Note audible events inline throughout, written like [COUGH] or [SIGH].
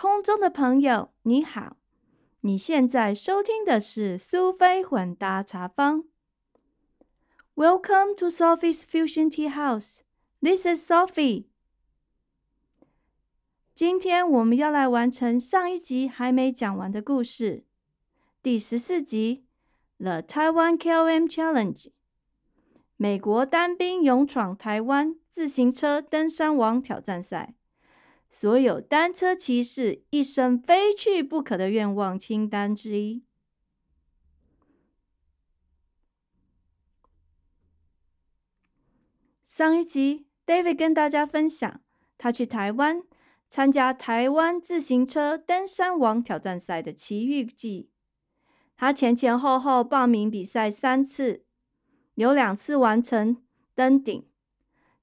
空中的朋友，你好！你现在收听的是苏菲混搭茶坊。Welcome to Sophie's Fusion Tea House. This is Sophie. 今天我们要来完成上一集还没讲完的故事，第十四集《The Taiwan KOM Challenge》。美国单兵勇闯台湾自行车登山王挑战赛，所有单车骑士一生非去不可的愿望清单之一。上一集，David 跟大家分享他去台湾参加台湾自行车登山王挑战赛的奇遇记。他前前后后报名比赛三次。有两次完成登顶。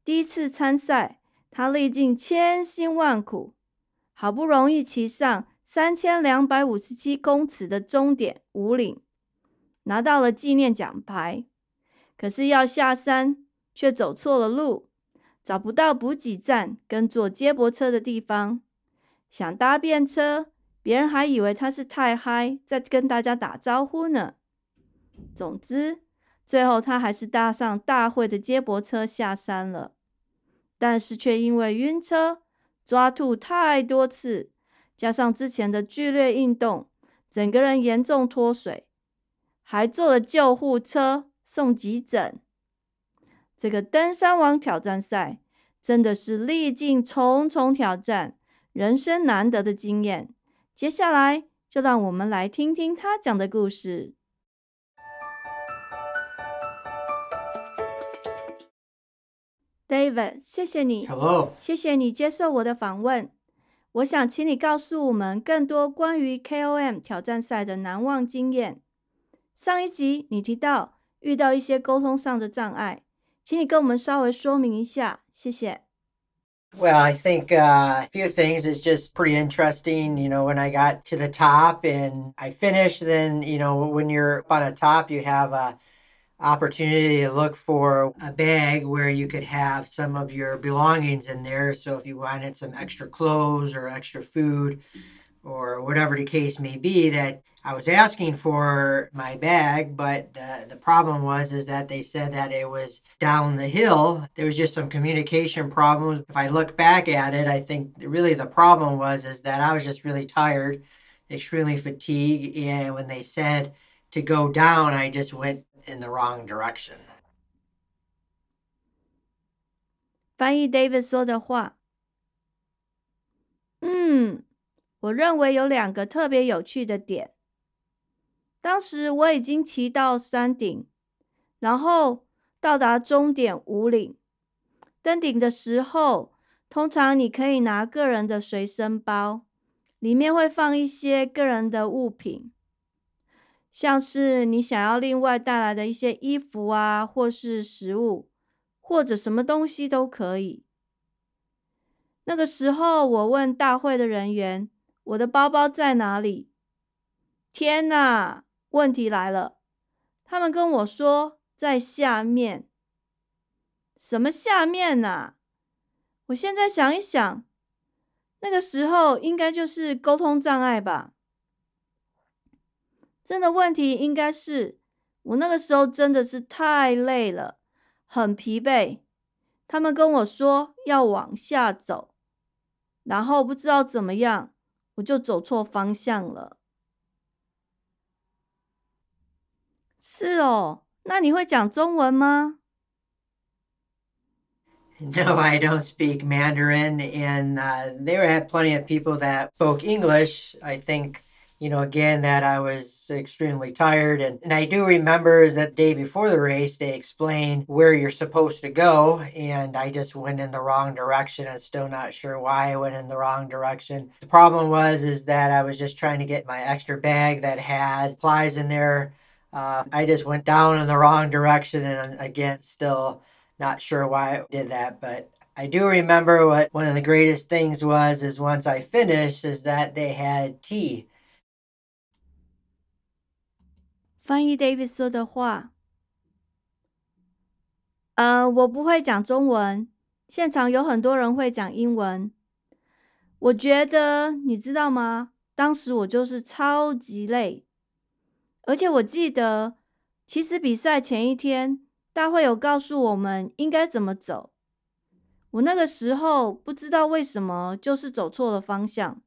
第一次参赛，他历尽千辛万苦，好不容易骑上三千两百五十七公尺的终点五岭，拿到了纪念奖牌。可是要下山，却走错了路，找不到补给站跟坐接驳车的地方。想搭便车，别人还以为他是太嗨，在跟大家打招呼呢。总之。最后，他还是搭上大会的接驳车下山了，但是却因为晕车、抓吐太多次，加上之前的剧烈运动，整个人严重脱水，还坐了救护车送急诊。这个登山王挑战赛真的是历尽重重挑战，人生难得的经验。接下来，就让我们来听听他讲的故事。David，谢谢你。Hello，谢谢你接受我的访问。我想请你告诉我们更多关于 KOM 挑战赛的难忘经验。上一集你提到遇到一些沟通上的障碍，请你跟我们稍微说明一下，谢谢。Well, I think uh, a few things is just pretty interesting. You know, when I got to the top and I finished, then, you know, when you're on a top, you have a opportunity to look for a bag where you could have some of your belongings in there. So if you wanted some extra clothes or extra food or whatever the case may be, that I was asking for my bag, but the, the problem was is that they said that it was down the hill. There was just some communication problems. If I look back at it, I think really the problem was is that I was just really tired, extremely fatigued, and when they said to go down, I just went in the wrong direction. 翻译 David 说的话。嗯，我认为有两个特别有趣的点。当时我已经骑到山顶，然后到达终点五岭。登顶的时候，通常你可以拿个人的随身包，里面会放一些个人的物品。像是你想要另外带来的一些衣服啊，或是食物，或者什么东西都可以。那个时候，我问大会的人员：“我的包包在哪里？”天哪！问题来了，他们跟我说在下面。什么下面呐？我现在想一想，那个时候应该就是沟通障碍吧。真的问题应该是我那个时候真的是太累了，很疲惫。他们跟我说要往下走，然后不知道怎么样，我就走错方向了。是哦，那你会讲中文吗？No, I don't speak Mandarin, and uh, there had plenty of people that spoke English. I think you know, again, that I was extremely tired. And, and I do remember is that day before the race, they explained where you're supposed to go. And I just went in the wrong direction. I'm still not sure why I went in the wrong direction. The problem was, is that I was just trying to get my extra bag that had supplies in there. Uh, I just went down in the wrong direction. And again, still not sure why I did that, but I do remember what one of the greatest things was is once I finished is that they had tea 翻译 David 说的话。呃，我不会讲中文，现场有很多人会讲英文。我觉得你知道吗？当时我就是超级累，而且我记得，其实比赛前一天，大会有告诉我们应该怎么走。我那个时候不知道为什么，就是走错了方向。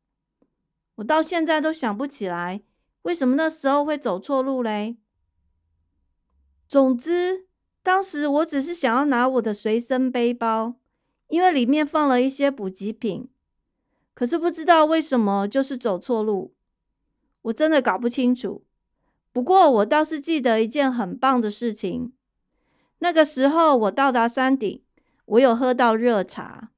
我到现在都想不起来，为什么那时候会走错路嘞。总之，当时我只是想要拿我的随身背包，因为里面放了一些补给品。可是不知道为什么，就是走错路，我真的搞不清楚。不过我倒是记得一件很棒的事情，那个时候我到达山顶，我有喝到热茶。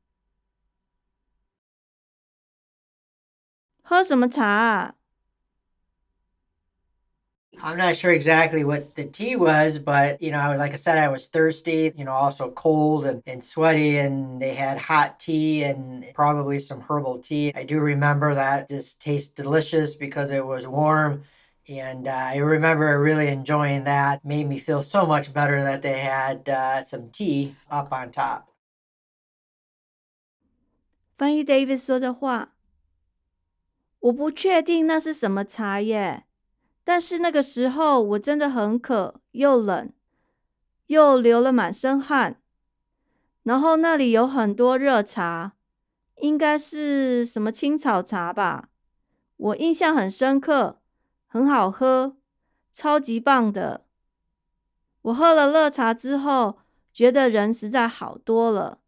喝什么茶啊 ？I'm not sure exactly what the tea was, but you know, like I said, I was thirsty, you know, also cold and, and sweaty, and they had hot tea and probably some herbal tea. I do remember that just tastes delicious because it was warm. And uh, I remember really enjoying that. Made me feel so much better that they had uh, some tea up on top. 翻译 David 说的话，我不确定那是什么茶耶。 但是那个时候我真的很渴，又冷，又流了满身汗。然后那里有很多热茶，应该是什么青草茶吧？我印象很深刻，很好喝，超级棒的。我喝了热茶之后，觉得人实在好多了，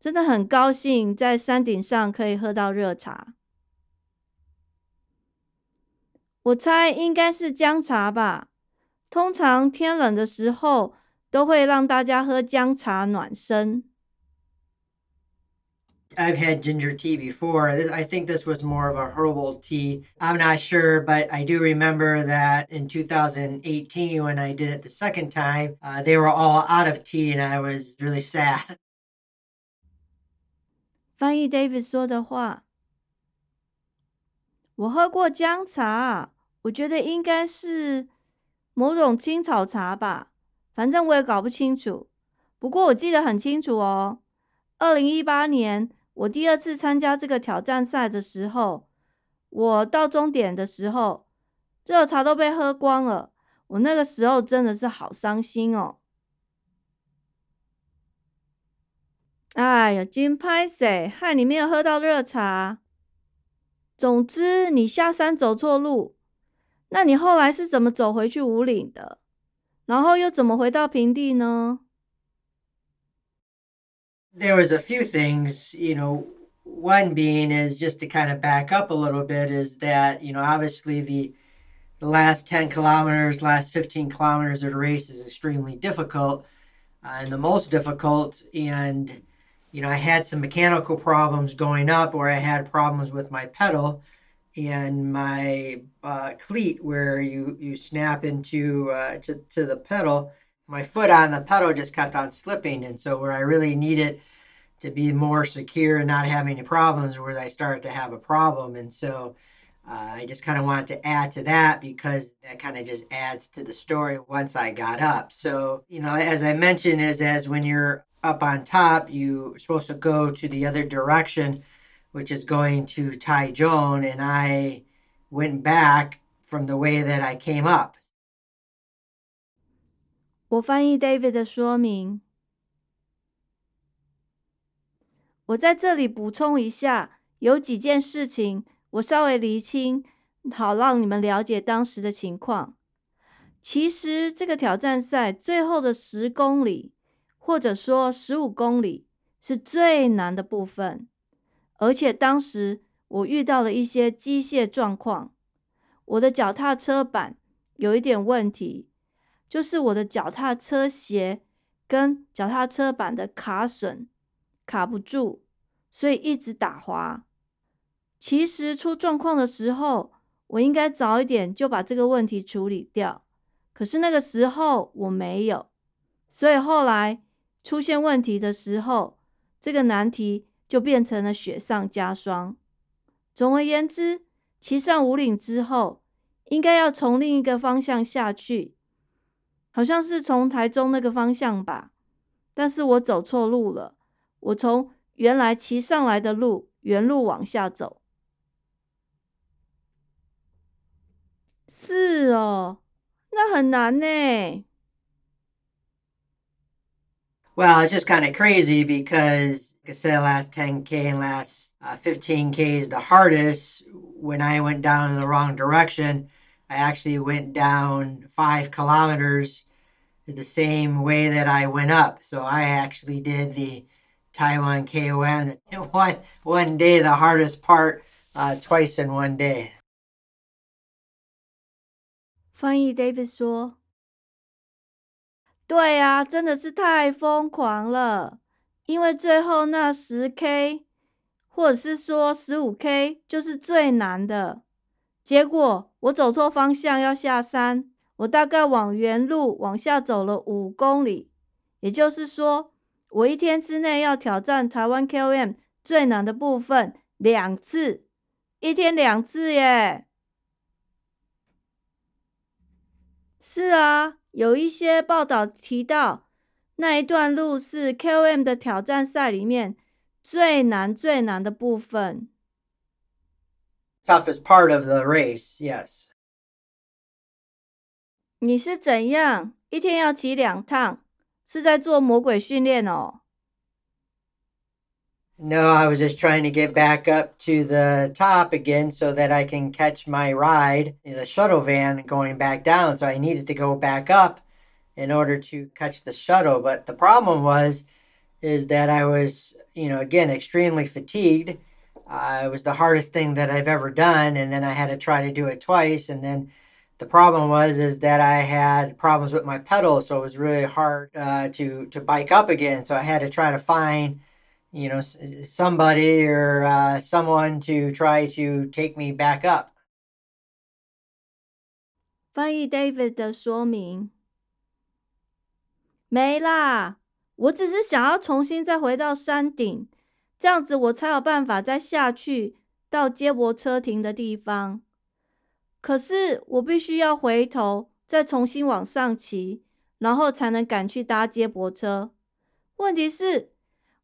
真的很高兴在山顶上可以喝到热茶。我猜应该是姜茶吧。通常天冷的时候，都会让大家喝姜茶暖身。I've had ginger tea before. I think this was more of a herbal tea. I'm not sure, but I do remember that in 2018, when I did it the second time, uh, they were all out of tea, and I was really sad. [LAUGHS] 翻译 David 说的话。我喝过姜茶， 我觉得应该是某种青草茶吧，反正我也搞不清楚。不过我记得很清楚哦，二零一八年我第二次参加这个挑战赛的时候，我到终点的时候，热茶都被喝光了。我那个时候真的是好伤心哦。哎呀，金拍谁害你没有喝到热茶？总之，你下山走错路，那你后来是怎么走回去五岭的？然后又怎么回到平地呢？There was a few things, you know. One being is just to kind of back up a little bit is that you know obviously the the last 10 kilometers, last 15 kilometers of the race is extremely difficult, uh, and the most difficult. And you know, I had some mechanical problems going up, or I had problems with my pedal and my uh, cleat, where you you snap into uh, to to the pedal. My foot on the pedal just kept on slipping, and so where I really needed to be more secure and not have any problems, where I started to have a problem, and so. Uh, I just kind of wanted to add to that because that kind of just adds to the story once I got up. So, you know, as I mentioned, is as when you're up on top, you're supposed to go to the other direction, which is going to Taichung, and I went back from the way that I came up. 我翻译 David 的说明。我在这里补充一下，有几件事情我稍微厘清，好让你们了解当时的情况。其实这个挑战赛最后的十公里或者说十五公里是最难的部分， 而且当时我遇到了一些机械状况，我的脚踏车板有一点问题，就是我的脚踏车鞋跟脚踏车板的卡榫卡不住，所以一直打滑。其实出状况的时候，我应该早一点就把这个问题处理掉，可是那个时候我没有，所以后来。出现问题的时候，这个难题就变成了雪上加霜。总而言之，骑上五岭之后，应该要从另一个方向下去，好像是从台中那个方向吧。但是我走错路了，我从原来骑上来的路原路往下走。是哦，那很难呢。Well, it's just kind of crazy because, I said, last 10K and last uh, 15K is the hardest. When I went down in the wrong direction, I actually went down five kilometers the same way that I went up. So I actually did the Taiwan KOM [LAUGHS] one, one day, the hardest part, uh, twice in one day. 翻译 David 说：“对啊，真的是太疯狂了， 因为最后那十 K，或者是说十五 K，就是最难的。结果我走错方向要下山，我大概往原路往下走了五公里，也就是说，我一天之内要挑战台湾 KOM 最难的部分两次，一天两次耶。”是啊，有一些报道提到，那一段路是 KOM 的挑战赛里面最难最难的部分。Toughest part of the race, yes. 你是怎样一天要骑两趟？是在做魔鬼训练哦？No, I was just trying to get back up to the top again so that I can catch my ride, the shuttle van going back down. So I needed to go back up in order to catch the shuttle. But the problem was, is that I was, you know, again, extremely fatigued. Uh, it was the hardest thing that I've ever done. And then I had to try to do it twice. And then the problem was, is that I had problems with my pedals. So it was really hard uh, to, to bike up again. So I had to try to find, you know, somebody or uh, someone to try to take me back up. 翻译 David 的说明 没啦，我只是想要重新再回到山顶，这样子我才有办法再下去到接驳车停的地方。可是我必须要回头再重新往上骑，然后才能赶去搭接驳车。问题是。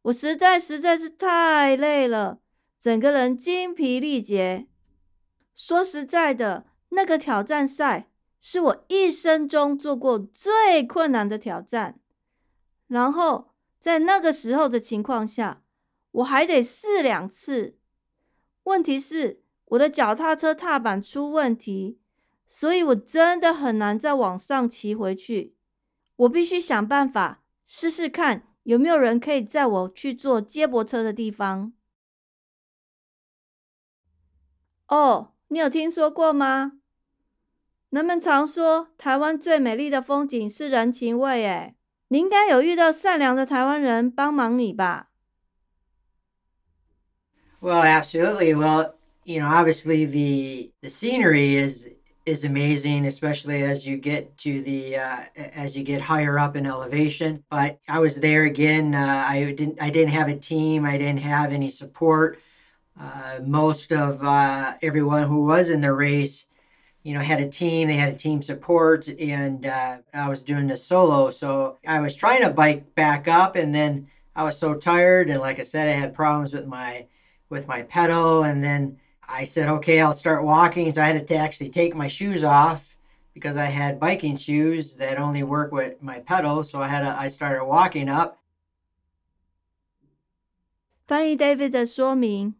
我实在实在是太累了，整个人精疲力竭。说实在的，那个挑战赛是我一生中做过最困难的挑战。然后在那个时候的情况下，我还得试两次。问题是我的脚踏车踏板出问题，所以我真的很难再往上骑回去。我必须想办法试试看。有没有人可以载我去坐接驳车的地方？哦，你有听说过吗？人们常说台湾最美丽的风景是人情味。诶，你应该有遇到善良的台湾人帮忙你吧？Well, absolutely. Well, you know, obviously the the scenery is is amazing, especially as you get to the uh, as you get higher up in elevation. But I was there again. Uh, I didn't I didn't have a team. I didn't have any support. Uh, most of uh, everyone who was in the race, you know, had a team. They had a team support, and uh, I was doing the solo. So I was trying to bike back up, and then I was so tired, and like I said, I had problems with my with my pedal, and then I said, okay, I'll start walking. So I had to actually take my shoes off because I had biking shoes that only work with my pedal. So I had to, I started walking up. 翻译 David 的说明。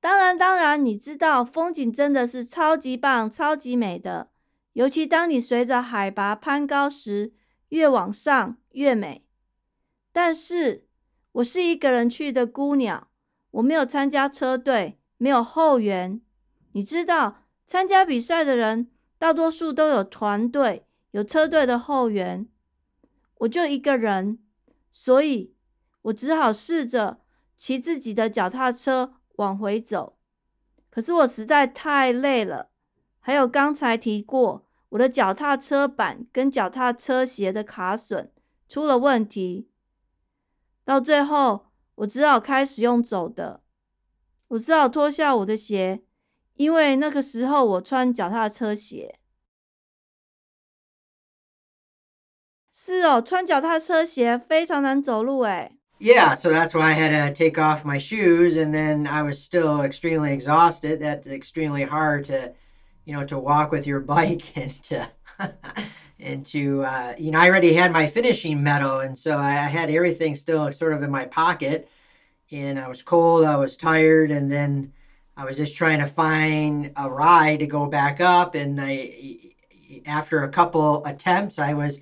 当然，当然，你知道风景真的是超级棒、超级美的，尤其当你随着海拔攀高时，越往上越美。但是，我是一个人去的孤鸟。我没有参加车队，没有后援。你知道，参加比赛的人大多数都有团队，有车队的后援。我就一个人，所以我只好试着骑自己的脚踏车往回走。可是我实在太累了，还有刚才提过，我的脚踏车板跟脚踏车鞋的卡损出了问题，到最后。我只好开始用走的，我只好脱下我的鞋，因为那个时候我穿脚踏车鞋。是哦，穿脚踏车鞋非常难走路诶。Yeah, so that's why I had to take off my shoes, and then I was still extremely exhausted. That's extremely hard to, you know, to walk with your [LAUGHS] bike and to, [LAUGHS] and to, uh, you know, I already had my finishing medal, and so I had everything still sort of in my pocket, and I was cold, I was tired, and then I was just trying to find a ride to go back up, and I, after a couple attempts, I was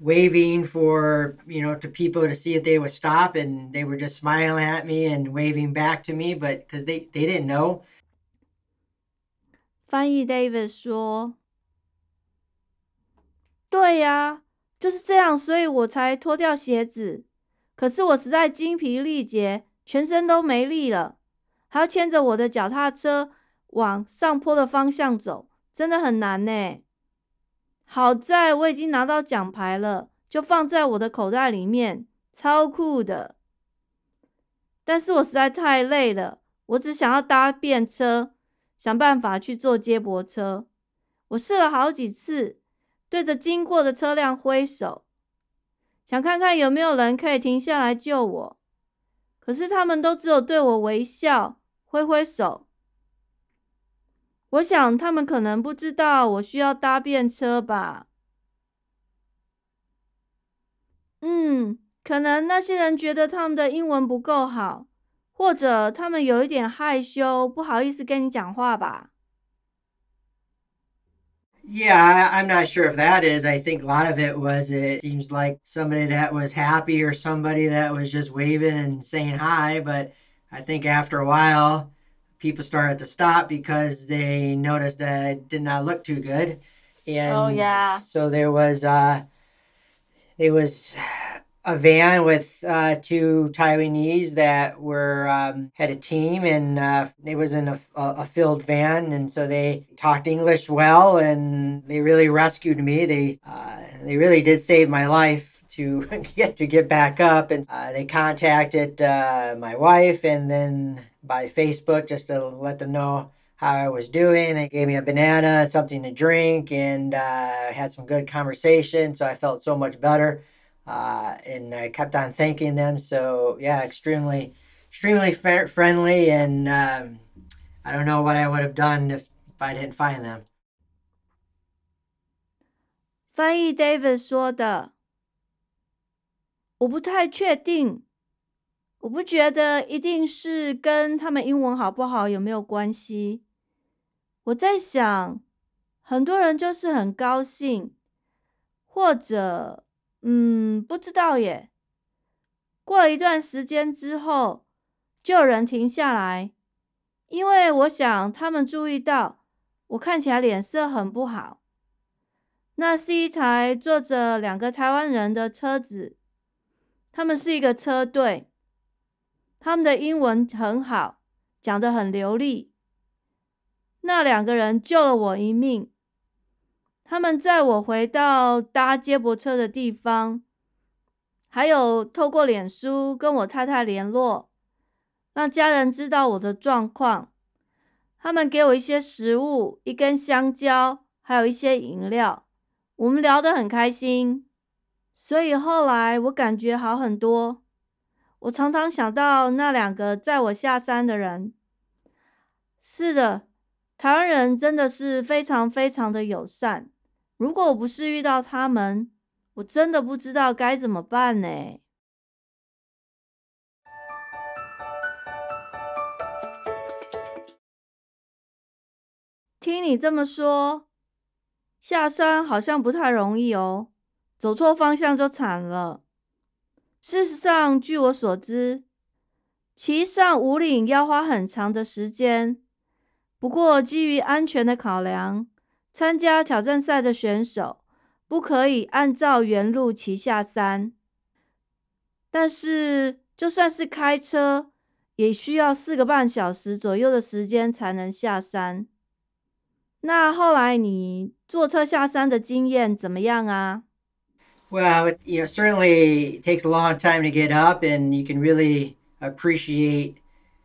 waving for you know to people to see if they would stop and they were just smiling at me and waving back to me but because they they didn't know 翻译 David 说：“对呀，就是这样，所以我才脱掉鞋子。可是我实在精疲力竭，全身都没力了，还要牵着我的脚踏车往上坡的方向走，真的很难呢。” 好在我已经拿到奖牌了，就放在我的口袋里面，超酷的。但是我实在太累了，我只想要搭便车，想办法去坐接驳车。我试了好几次，对着经过的车辆挥手，想看看有没有人可以停下来救我。可是他们都只有对我微笑，挥挥手。我想他们可能不知道我需要搭便车吧。嗯，可能那些人觉得他们的英文不够好，或者他们有一点害羞，不好意思跟你讲话吧。Yeah, I'm not sure if that is. I think a lot of it was it seems like somebody that was happy or somebody that was just waving and saying hi, but I think after a while people started to stop because they noticed that I did not look too good. And oh yeah. So there was uh there was a van with uh, two Taiwanese that were um, had a team, and uh, it was in a, a, filled van, and so they talked English well, and they really rescued me. They uh, they really did save my life to [LAUGHS] get to get back up, and uh, they contacted uh, my wife, and then by Facebook just to let them know how I was doing. They gave me a banana, something to drink, and uh, had some good conversation. So I felt so much better. Uh, and I kept on thanking them. So yeah, extremely, extremely f- friendly. And um, I don't know what I would have done if, if I didn't find them. 翻译 David 说的，我不太确定 我不觉得一定是跟他们英文好不好有没有关系。我在想，很多人就是很高兴，或者，嗯，不知道耶。过了一段时间之后，就有人停下来，因为我想他们注意到我看起来脸色很不好。那是一台坐着两个台湾人的车子，他们是一个车队。他们的英文很好，讲得很流利。那两个人救了我一命。他们载我回到搭接驳车的地方，还有透过脸书跟我太太联络，让家人知道我的状况。他们给我一些食物，一根香蕉，还有一些饮料。我们聊得很开心，所以后来我感觉好很多。我常常想到那两个载我下山的人。是的，台湾人真的是非常非常的友善。如果我不是遇到他们，我真的不知道该怎么办呢。听你这么说，下山好像不太容易哦，走错方向就惨了。事实上，据我所知，骑上五岭要花很长的时间。不过，基于安全的考量，参加挑战赛的选手不可以按照原路骑下山。但是，就算是开车，也需要四个半小时左右的时间才能下山。那后来你坐车下山的经验怎么样啊？Well, it, you know, certainly takes a long time to get up, and you can really appreciate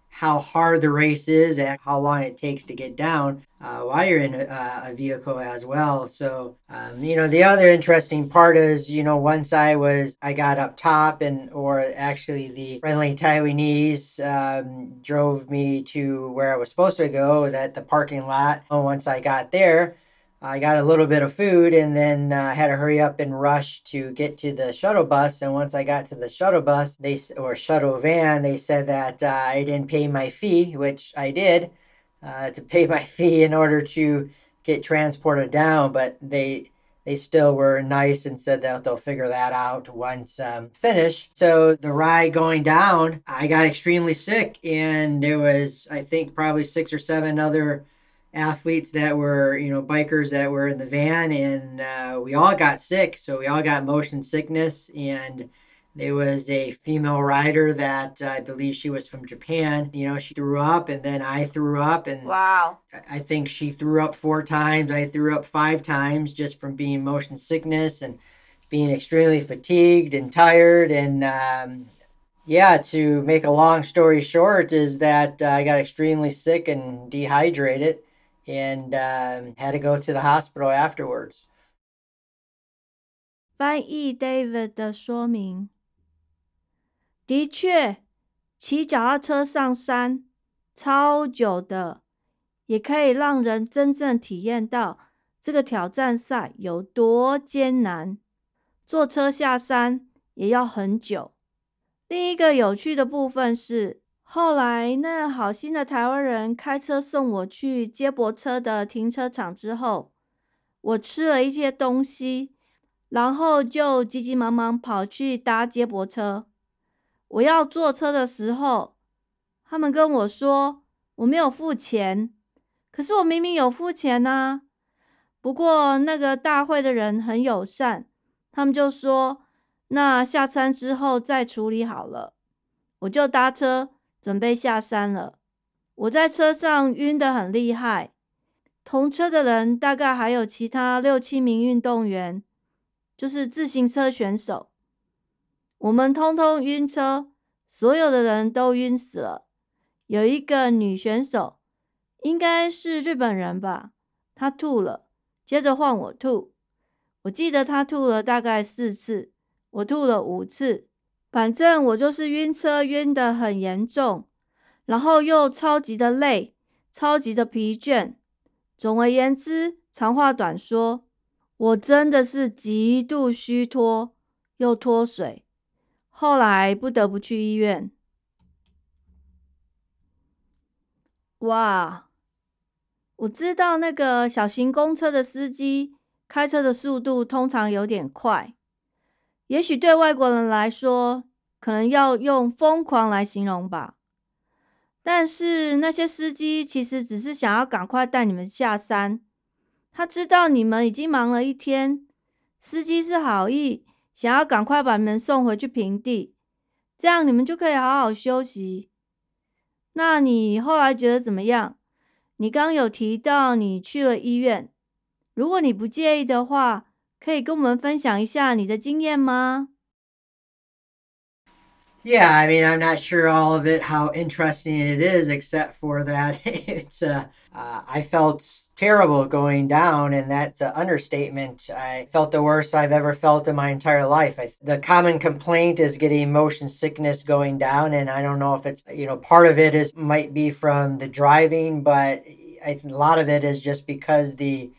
how hard the race is and how long it takes to get down uh, while you're in a, a, vehicle as well. So, um, you know, the other interesting part is, you know, once I was, I got up top and, or actually the friendly Taiwanese um, drove me to where I was supposed to go, that the parking lot. And once I got there, I got a little bit of food and then uh, had to hurry up and rush to get to the shuttle bus. And once I got to the shuttle bus, they or shuttle van, they said that uh, I didn't pay my fee, which I did uh, to pay my [LAUGHS] fee in order to get transported down. But they they still were nice and said that they'll figure that out once um, finished. So the ride going down, I got extremely sick, and there was I think probably six or seven other athletes that were, you know, bikers that were in the van, and uh, we all got sick. So we all got motion sickness, and there was a female rider that uh, I believe she was from Japan. You know, she threw up, and then I threw up, and wow, I think she threw up four times. I threw up five times just from being motion sickness and being extremely fatigued and tired, and um, yeah, to make a long story short, is that uh, I got extremely sick and dehydrated and um, had to go to the hospital afterwards. 翻译 David 的说明：的确，骑脚踏车上山超久的，也可以让人真正体验到这个挑战赛有多艰难。坐车下山也要很久。另一个有趣的部分是。 后来，那好心的台湾人开车送我去接驳车的停车场之后，我吃了一些东西，然后就急急忙忙跑去搭接驳车。我要坐车的时候，他们跟我说我没有付钱，可是我明明有付钱呐。不过那个大会的人很友善，他们就说那下餐之后再处理好了，我就搭车。准备下山了，我在车上晕得很厉害。同车的人大概还有其他六七名运动员，就是自行车选手。我们通通晕车，所有的人都晕死了。有一个女选手，应该是日本人吧，她吐了，接着换我吐。我记得她吐了大概四次，我吐了五次。反正我就是晕车，晕得很严重，然后又超级的累，超级的疲倦。总而言之，长话短说，我真的是极度虚脱又脱水，后来不得不去医院。哇，我知道那个小型公车的司机开车的速度通常有点快。也许对外国人来说，可能要用疯狂来形容吧。但是那些司机其实只是想要赶快带你们下山。他知道你们已经忙了一天，司机是好意，想要赶快把你们送回去平地，这样你们就可以好好休息。那你后来觉得怎么样？你刚有提到你去了医院，如果你不介意的话。可以跟我们分享一下你的经验吗？Yeah, I mean, I'm not sure all of it, how interesting it is, except for that [LAUGHS] it's, uh, uh, I felt terrible going down, and that's an understatement. I felt the worst I've ever felt in my entire life. I, the common complaint is getting motion sickness going down, and I don't know if it's, you know, part of it is might be from the driving, but I think a lot of it is just because the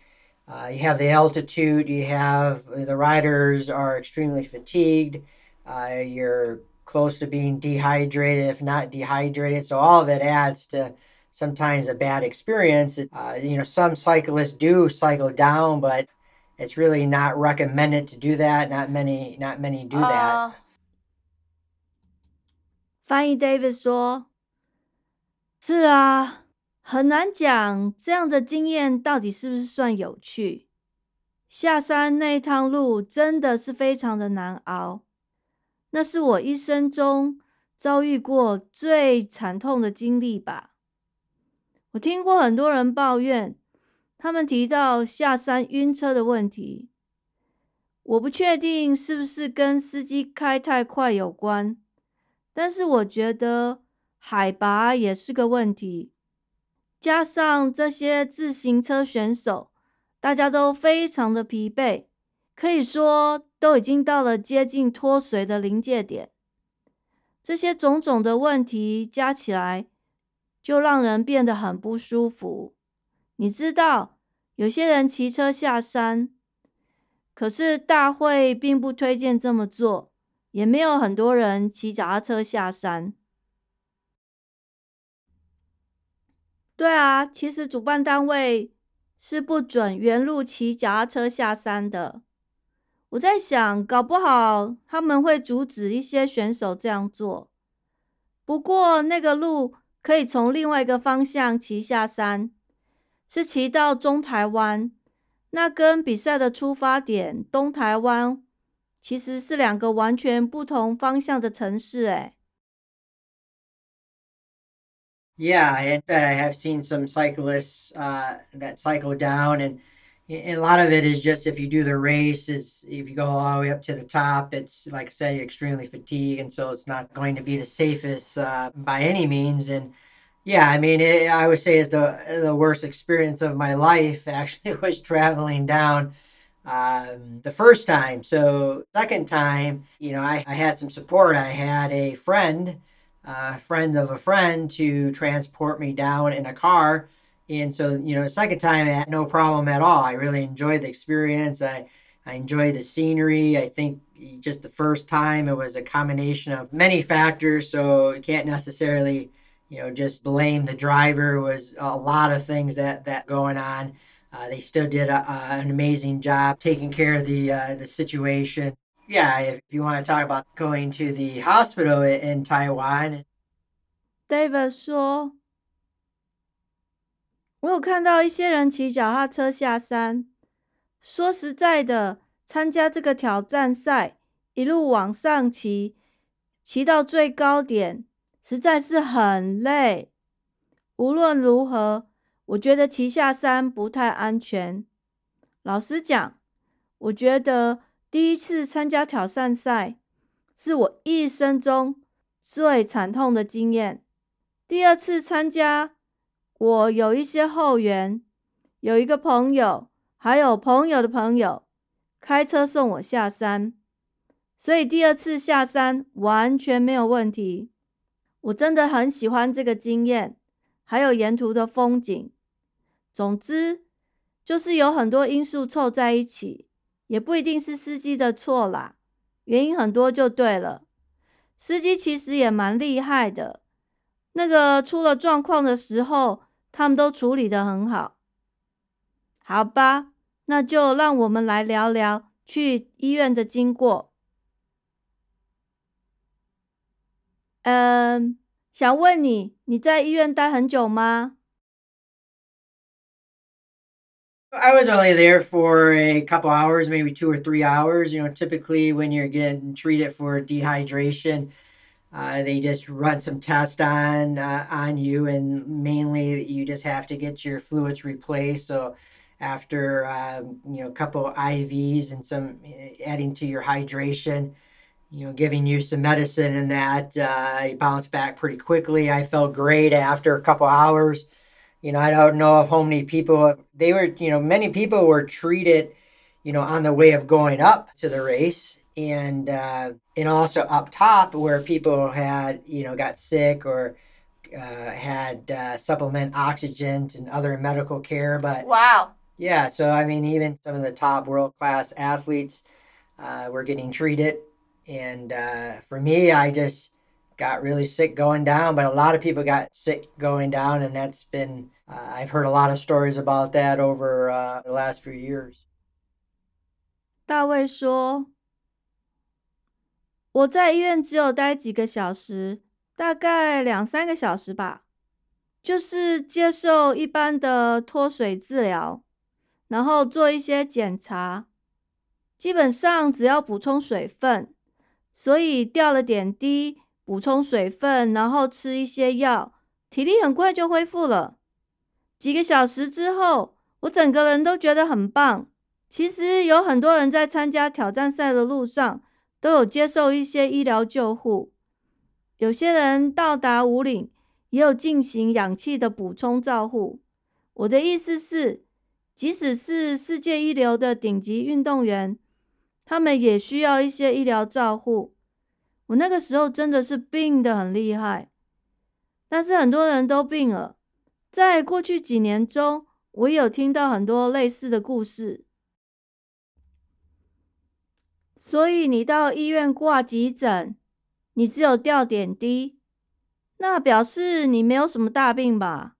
uh, you have the altitude, you have the riders are extremely fatigued, uh, you're close to being dehydrated, if not dehydrated. So all of it adds to sometimes a bad experience. Uh, you know, some cyclists do cycle down, but it's really not recommended to do that. Not many, not many do that. 翻译 David 说：“是啊， 很难讲这样的经验到底是不是算有趣。下山那一趟路真的是非常的难熬，那是我一生中遭遇过最惨痛的经历吧。我听过很多人抱怨，他们提到下山晕车的问题。我不确定是不是跟司机开太快有关，但是我觉得海拔也是个问题。加上这些自行车选手，大家都非常的疲惫，可以说都已经到了接近脱水的临界点。这些种种的问题加起来，就让人变得很不舒服。你知道，有些人骑车下山，可是大会并不推荐这么做，也没有很多人骑脚踏车下山。对啊，其实主办单位是不准原路骑脚踏车下山的。我在想，搞不好他们会阻止一些选手这样做。不过那个路可以从另外一个方向骑下山，是骑到中台湾。那跟比赛的出发点东台湾其实是两个完全不同方向的城市，诶。Yeah, and I have seen some cyclists uh, that cycle down, and, and, a lot of it is just if you do the race, is if you go all the way up to the top, it's like I said, extremely fatigued, and so it's not going to be the safest uh, by any means. And yeah, I mean, it, I would say is the the worst experience of my life. [LAUGHS] Actually, was traveling down. Um, the first time. So second time, you know, I, I had some support. I had a friend uh, friend of a friend to transport me down in a car. And so, you know, second time, no problem at all. I really enjoyed the experience. I, I enjoyed the scenery. I think just the first time it was a combination of many factors. So you can't necessarily, you know, just blame the driver. It was a lot of things that, that going on. Uh, they still did a, an amazing job taking care of the uh, the situation yeah, if you want to talk about going to the hospital in Taiwan. David 说：“我有看到一些人骑脚踏车下山。说实在的，参加这个挑战赛，一路往上骑，骑到最高点，实在是很累。无论如何，我觉得骑下山不太安全。老实讲，我觉得。”第一次参加挑战赛，是我一生中最惨痛的经验。第二次参加，我有一些后援，有一个朋友，还有朋友的朋友开车送我下山，所以第二次下山完全没有问题。我真的很喜欢这个经验，还有沿途的风景。总之，就是有很多因素凑在一起。也不一定是司机的错啦，原因很多就对了。司机其实也蛮厉害的，那个出了状况的时候，他们都处理的很好。好吧，那就让我们来聊聊去医院的经过。嗯，想问你，你在医院待很久吗？I was only there for a couple hours, maybe two or three hours. You know, typically when you're getting treated for dehydration, uh, they just run some tests on uh, on you, and mainly you just have to get your fluids replaced. So after um, you know a couple IVs and some uh, adding to your hydration, you know, giving you some medicine and that, uh, you bounce back pretty quickly. I felt great after a couple hours. You know, I don't know if how many people they were. You know, many people were treated, you know, on the way of going up to the race, and uh, and also up top where people had you know got sick or uh, had uh, supplement oxygen and other medical care. But wow, yeah. So I mean, even some of the top world class athletes uh, were getting treated, and uh, for me, I just got really sick going down, but a lot of people got sick going down, and that's been uh, I've heard a lot of stories about that over uh, the last few years. 大卫说：“我在医院只有待几个小时，大概两三个小时吧，就是接受一般的脱水治疗，然后做一些检查，基本上只要补充水分，所以掉了点滴。” 补充水分，然后吃一些药，体力很快就恢复了。几个小时之后，我整个人都觉得很棒。其实有很多人在参加挑战赛的路上都有接受一些医疗救护，有些人到达五岭，也有进行氧气的补充照护。我的意思是，即使是世界一流的顶级运动员，他们也需要一些医疗照护。我那个时候真的是病得很厉害，但是很多人都病了。在过去几年中，我有听到很多类似的故事。所以你到医院挂急诊，你只有吊点滴，那表示你没有什么大病吧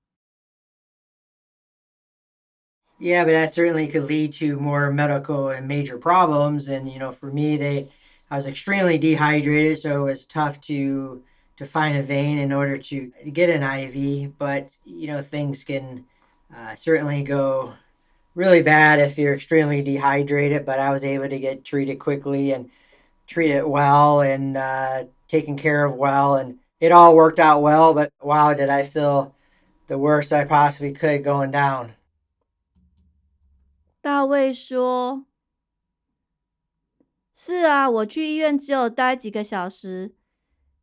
？Yeah, but that certainly could lead to more medical and major problems. And you know, for me, they I was extremely dehydrated, so it was tough to to find a vein in order to get an IV. But you know, things can uh, certainly go really bad if you're extremely dehydrated. But I was able to get treated quickly and treated well and uh, taken care of well, and it all worked out well. But wow, did I feel the worst I possibly could going down. 大卫说：“ ：“是啊，我去医院只有待几个小时，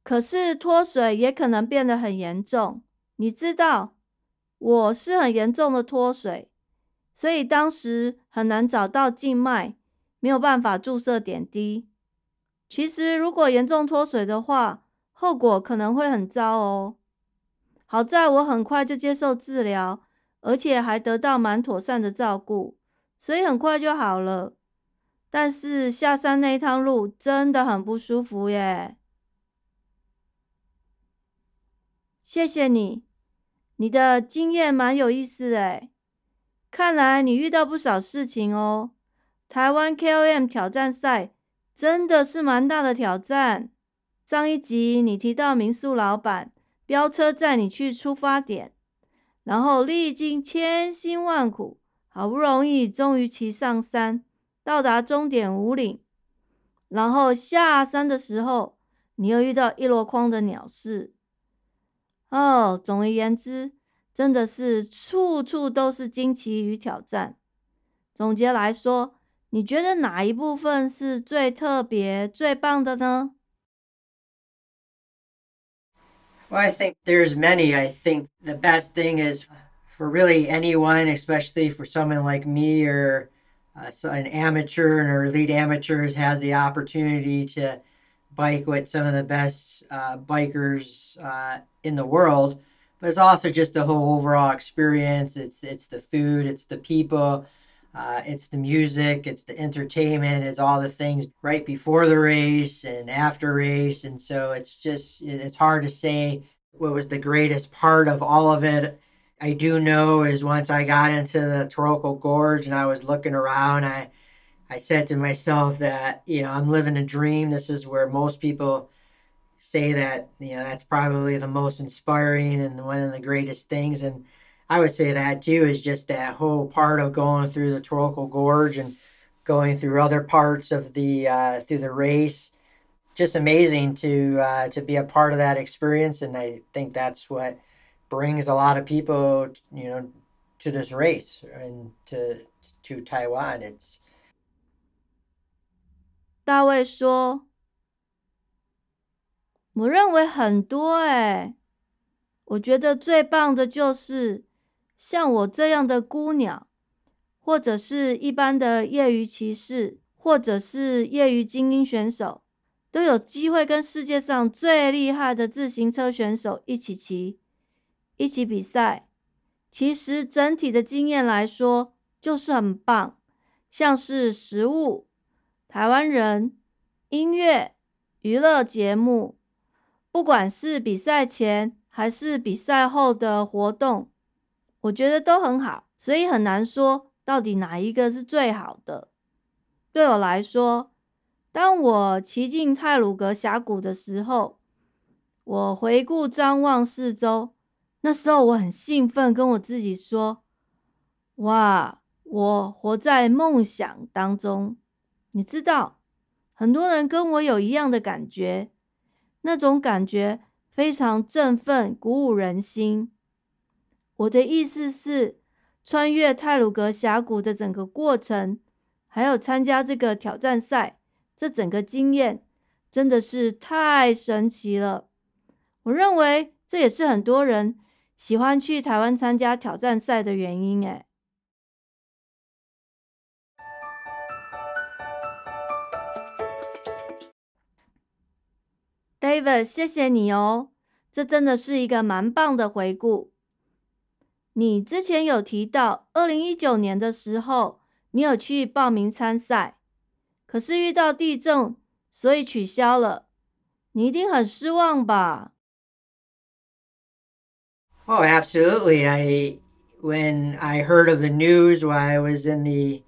可是脱水也可能变得很严重。你知道，我是很严重的脱水，所以当时很难找到静脉，没有办法注射点滴。其实，如果严重脱水的话，后果可能会很糟哦。好在我很快就接受治疗，而且还得到蛮妥善的照顾。”所以很快就好了，但是下山那一趟路真的很不舒服耶。谢谢你，你的经验蛮有意思诶。看来你遇到不少事情哦。台湾 KOM 挑战赛真的是蛮大的挑战。上一集你提到民宿老板飙车载你去出发点，然后历经千辛万苦。好不容易，终于骑上山，到达终点五岭。然后下山的时候，你又遇到一箩筐的鸟事。哦，总而言之，真的是处处都是惊奇与挑战。总结来说，你觉得哪一部分是最特别、最棒的呢？Well, I think there's many. I think the best thing is. for really anyone, especially for someone like me or uh, an amateur and or elite amateurs, has the opportunity to bike with some of the best uh, bikers uh, in the world. But it's also just the whole overall experience. It's it's the food, it's the people, uh, it's the music, it's the entertainment, it's all the things right before the race and after race. And so it's just it's hard to say what was the greatest part of all of it I do know is once I got into the Taroko Gorge and I was looking around, I I said to myself that you know I'm living a dream. This is where most people say that you know that's probably the most inspiring and one of the greatest things. And I would say that too is just that whole part of going through the Taroko Gorge and going through other parts of the uh, through the race. Just amazing to uh, to be a part of that experience, and I think that's what brings a lot of people, you know, to this race and to to Taiwan. It's 大卫说：“我认为很多哎，我觉得最棒的就是像我这样的孤鸟，或者是一般的业余骑士，或者是业余精英选手，都有机会跟世界上最厉害的自行车选手一起骑。”一起比赛，其实整体的经验来说就是很棒，像是食物、台湾人、音乐、娱乐节目，不管是比赛前还是比赛后的活动，我觉得都很好，所以很难说到底哪一个是最好的。对我来说，当我骑进泰鲁格峡谷的时候，我回顾张望四周。那时候我很兴奋，跟我自己说：“哇，我活在梦想当中。”你知道，很多人跟我有一样的感觉，那种感觉非常振奋、鼓舞人心。我的意思是，穿越泰鲁格峡谷的整个过程，还有参加这个挑战赛，这整个经验真的是太神奇了。我认为这也是很多人喜欢去台湾参加挑战赛的原因。诶 David，谢谢你哦，这真的是一个蛮棒的回顾。你之前有提到，二零一九年的时候，你有去报名参赛，可是遇到地震，所以取消了。你一定很失望吧？Oh, absolutely. I when I heard of the news while I was in the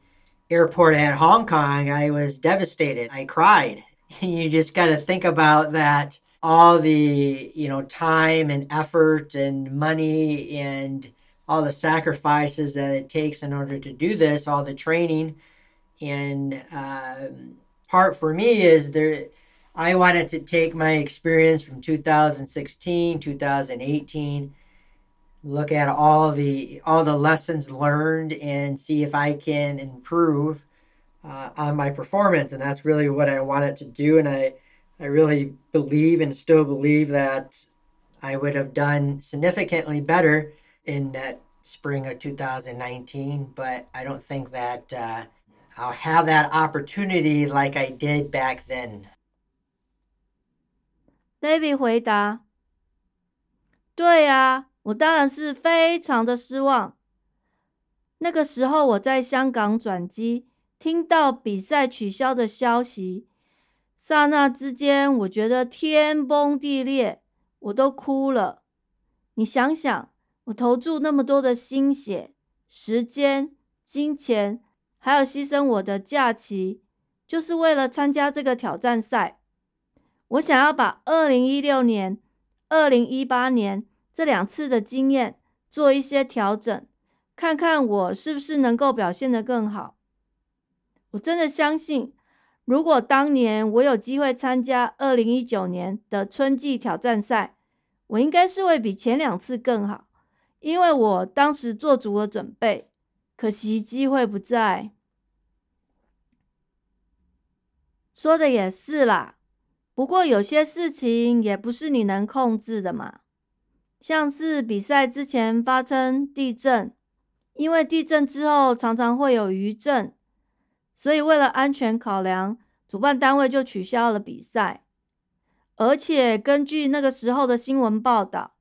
airport at Hong Kong, I was devastated. I cried. [LAUGHS] you just got to think about that all the you know time and effort and money and all the sacrifices that it takes in order to do this all the training and um, part for me is there i wanted to take my experience from 2016 2018 look at all the all the lessons learned and see if i can improve uh, on my performance, and that's really what I wanted to do. And I, I really believe and still believe that I would have done significantly better in that spring of 2019. But I don't think that uh, I'll have that opportunity like I did back then. David 回答：“对啊， 我当然是非常的失望。那个时候我在香港转机。”听到比赛取消的消息，刹那之间，我觉得天崩地裂，我都哭了。你想想，我投注那么多的心血、时间、金钱，还有牺牲我的假期，就是为了参加这个挑战赛。我想要把二零一六年、二零一八年这两次的经验做一些调整，看看我是不是能够表现得更好。我真的相信，如果当年我有机会参加二零一九年的春季挑战赛，我应该是会比前两次更好，因为我当时做足了准备。可惜机会不在。说的也是啦，不过有些事情也不是你能控制的嘛，像是比赛之前发生地震，因为地震之后常常会有余震。所以，为了安全考量，主办单位就取消了比赛。而且，根据那个时候的新闻报道，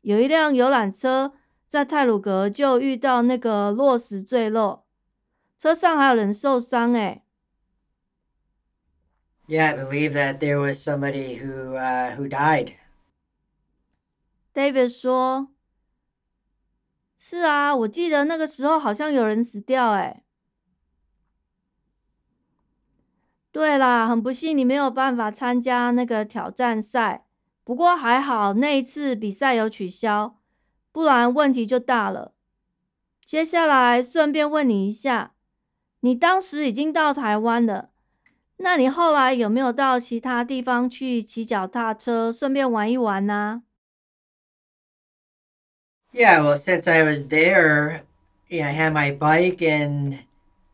有一辆游览车在泰鲁格就遇到那个落石坠落，车上还有人受伤。哎，Yeah, I believe that there was somebody who who died. David 说：“是啊，我记得那个时候好像有人死掉。”哎。对啦，很不幸你没有办法参加那个挑战赛。不过还好那一次比赛有取消，不然问题就大了。接下来顺便问你一下，你当时已经到台湾了，那你后来有没有到其他地方去骑脚踏车，顺便玩一玩呢？Yeah, well, since I was there, yeah, I had my bike and.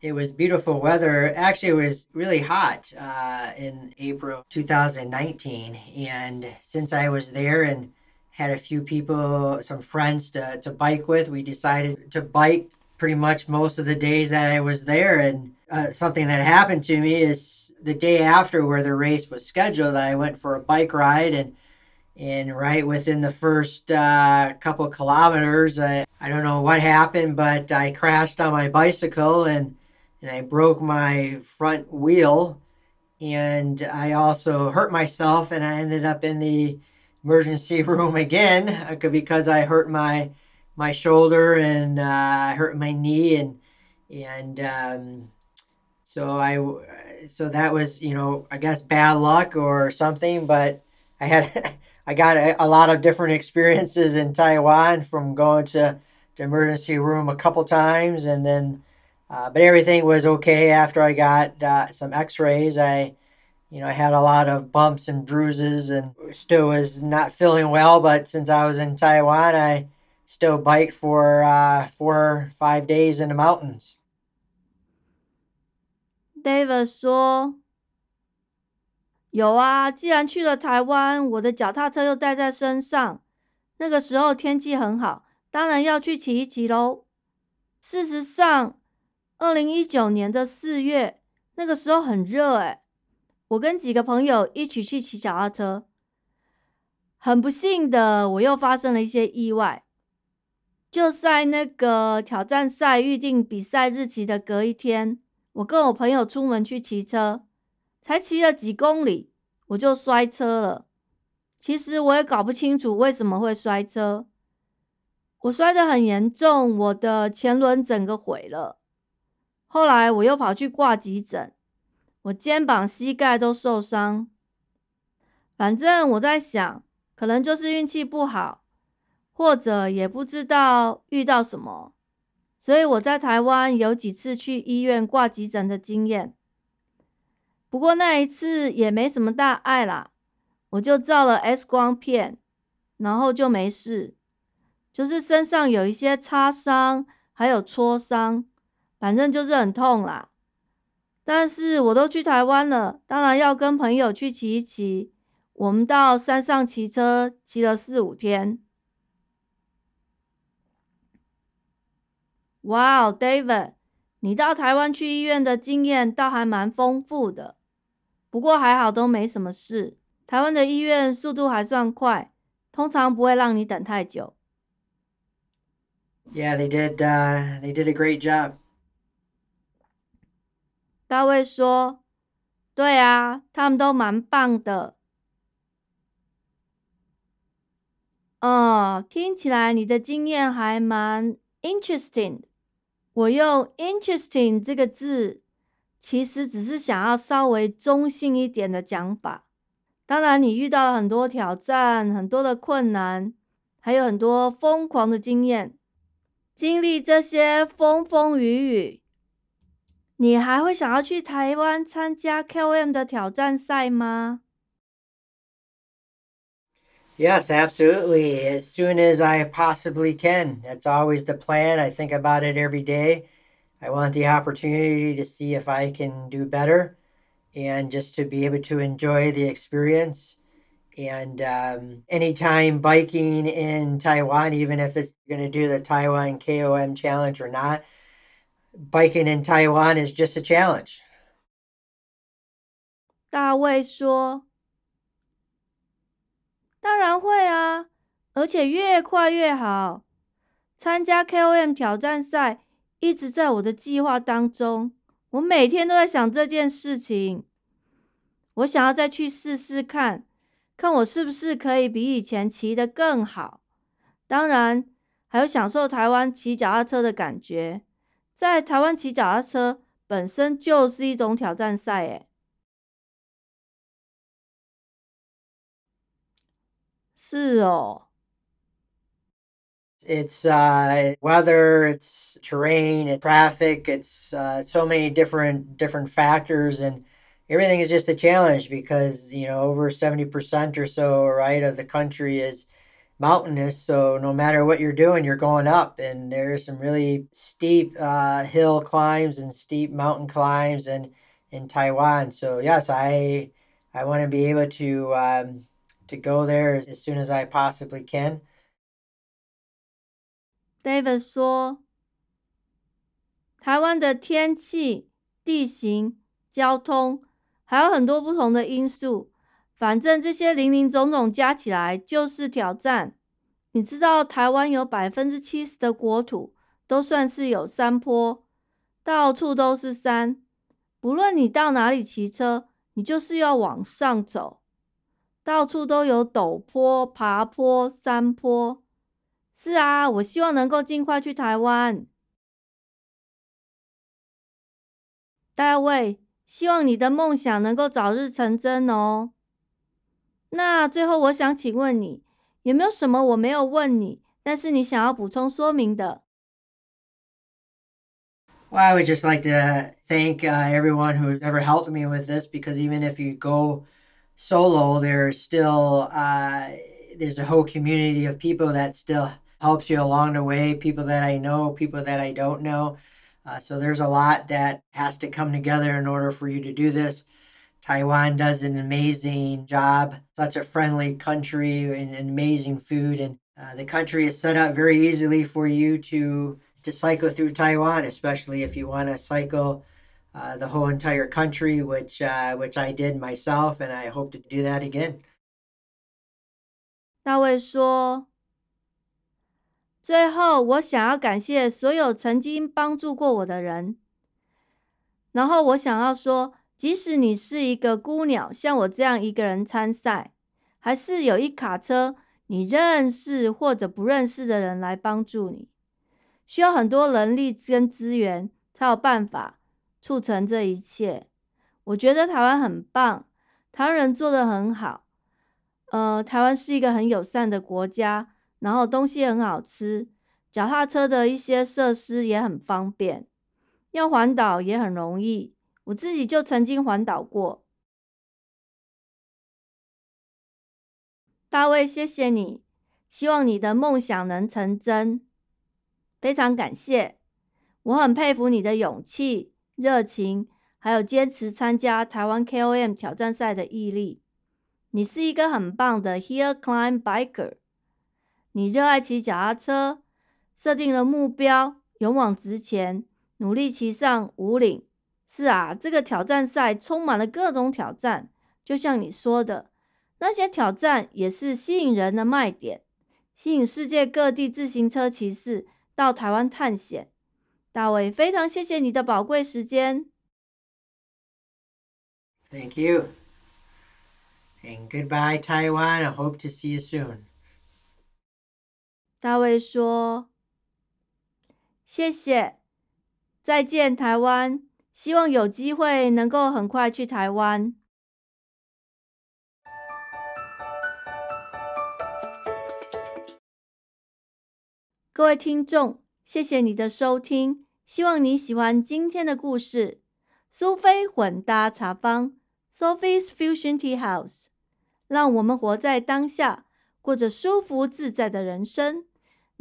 it was beautiful weather. Actually, it was really hot uh, in April 2019. And since I was there and had a few people, some friends to, to bike with, we decided to bike pretty much most of the days that I was there. And uh, something that happened to me is the day after where the race was scheduled, I went for a bike ride and and right within the first uh, couple kilometers, I, I don't know what happened, but I crashed on my bicycle and and I broke my front wheel. And I also hurt myself and I ended up in the emergency [LAUGHS] room again uh, because I hurt my my shoulder and uh, hurt my knee and and um, so I so that was you know I guess bad luck or something but I had [LAUGHS] I got a, a lot of different experiences in Taiwan from going to the emergency room a couple times and then uh, but everything was okay after I got uh, some X-rays. I, you know, I had a lot of bumps and bruises, and still was not feeling well. But since I was in Taiwan, I still biked for uh, four five days in the mountains. David 说：“有啊，既然去了台湾，我的脚踏车又带在身上，那个时候天气很好，当然要去骑一骑喽。事实上，二零一九年的四月，那个时候很热诶，我跟几个朋友一起去骑脚踏车，很不幸的，我又发生了一些意外。就在那个挑战赛预定比赛日期的隔一天，我跟我朋友出门去骑车，才骑了几公里，我就摔车了。其实我也搞不清楚为什么会摔车，我摔得很严重，我的前轮整个毁了。后来我又跑去挂急诊，我肩膀、膝盖都受伤。反正我在想，可能就是运气不好。或者也不知道遇到什么，所以我在台湾有几次去医院挂急诊的经验。不过那一次也没什么大碍啦，我就照了 X 光片，然后就没事，就是身上有一些擦伤，还有挫伤，反正就是很痛啦。但是我都去台湾了，当然要跟朋友去骑一骑。我们到山上骑车，骑了四五天。哇哦，David，你到台湾去医院的经验倒还蛮丰富的，不过还好都没什么事。台湾的医院速度还算快，通常不会让你等太久。Yeah, they did. Uh, they did a great job. 大卫说：“对啊，他们都蛮棒的。”哦，听起来你的经验还蛮 interesting。我用 “interesting” 这个字，其实只是想要稍微中性一点的讲法。当然，你遇到了很多挑战，很多的困难，还有很多疯狂的经验。经历这些风风雨雨，你还会想要去台湾参加 KOM 的挑战赛吗？Yes, absolutely. As soon as I possibly can. That's always the plan. I think about it every day. I want the opportunity to see if I can do better and just to be able to enjoy the experience. And um, anytime biking in Taiwan, even if it's going to do the Taiwan KOM challenge or not, biking in Taiwan is just a challenge. 大卫说。当然会啊，而且越快越好。参加 KOM 挑战赛 一直在我的计划当中，我每天都在想这件事情。我想要再去试试看，看我是不是可以比以前骑得更好。当然，还有享受台湾骑脚踏车的感觉。在台湾骑脚踏车本身就是一种挑战赛，诶。是哦。It's uh, weather, it's terrain, it's traffic, it's uh, so many different different factors, and everything is just a challenge because you know over seventy percent or so, right, of the country is mountainous. So no matter what you're doing, you're going up, and there's some really steep uh, hill climbs and steep mountain climbs, and in Taiwan. So yes, I I want to be able to um, to go there as soon as I possibly can. David 说：“台湾的天气、地形、交通，还有很多不同的因素，反正这些零零总总加起来就是挑战。你知道，台湾有百分之七十的国土都算是有山坡，到处都是山。不论你到哪里骑车，你就是要往上走。”到处都有陡坡、爬坡、山坡。是啊，我希望能够尽快去台湾。大卫，希望你的梦想能够早日成真哦。那最后，我想请问你，有没有什么我没有问你，但是你想要补充说明的？Well, I would just like to thank everyone who ever helped me with this, because even if you go solo, there's still uh, there's a whole community of people that still helps you along the way. People that I know, people that I don't know. Uh, so there's a lot that has to come together in order for you to do this. Taiwan does an amazing job. Such a friendly country and, and amazing food, and uh, the country is set up very easily for you to to cycle through Taiwan, especially if you want to cycle uh, the whole entire country, which uh, which I did myself, and I hope to do that again. 大卫说：“ 最后，我想要感谢所有曾经帮助过我的人。然后，我想要说，即使你是一个孤鸟，像我这样一个人参赛，还是有一卡车你认识或者不认识的人来帮助你，需要很多人力跟资源才有办法促成这一切。我觉得台湾很棒，台湾人做的很好。呃，台湾是一个很友善的国家，然后东西很好吃，脚踏车的一些设施也很方便，要环岛也很容易。我自己就曾经环岛过。大卫，谢谢你，希望你的梦想能成真。非常感谢，我很佩服你的勇气、热情，还有坚持参加台湾 KOM 挑战赛的毅力。你是一个很棒的 Hill Climb Biker，你热爱骑脚踏车，设定了目标，勇往直前，努力骑上五岭。是啊，这个挑战赛充满了各种挑战，就像你说的，那些挑战也是吸引人的卖点，吸引世界各地自行车骑士到台湾探险。大卫，非常谢谢你的宝贵时间。Thank you. And goodbye, Taiwan. I hope to see you soon. 大卫说：“谢谢，再见，台湾。”希望有机会能够很快去台湾。各位听众，谢谢你的收听，希望你喜欢今天的故事。苏菲混搭茶坊 （Sophie's Fusion Tea House），让我们活在当下，过着舒服自在的人生。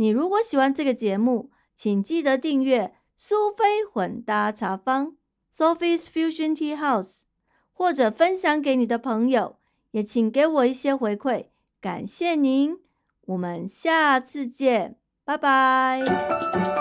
你如果喜欢这个节目，请记得订阅苏菲混搭茶坊。Sophie's Fusion Tea House，或者分享给你的朋友，也请给我一些回馈，感谢您。我们下次见，拜拜。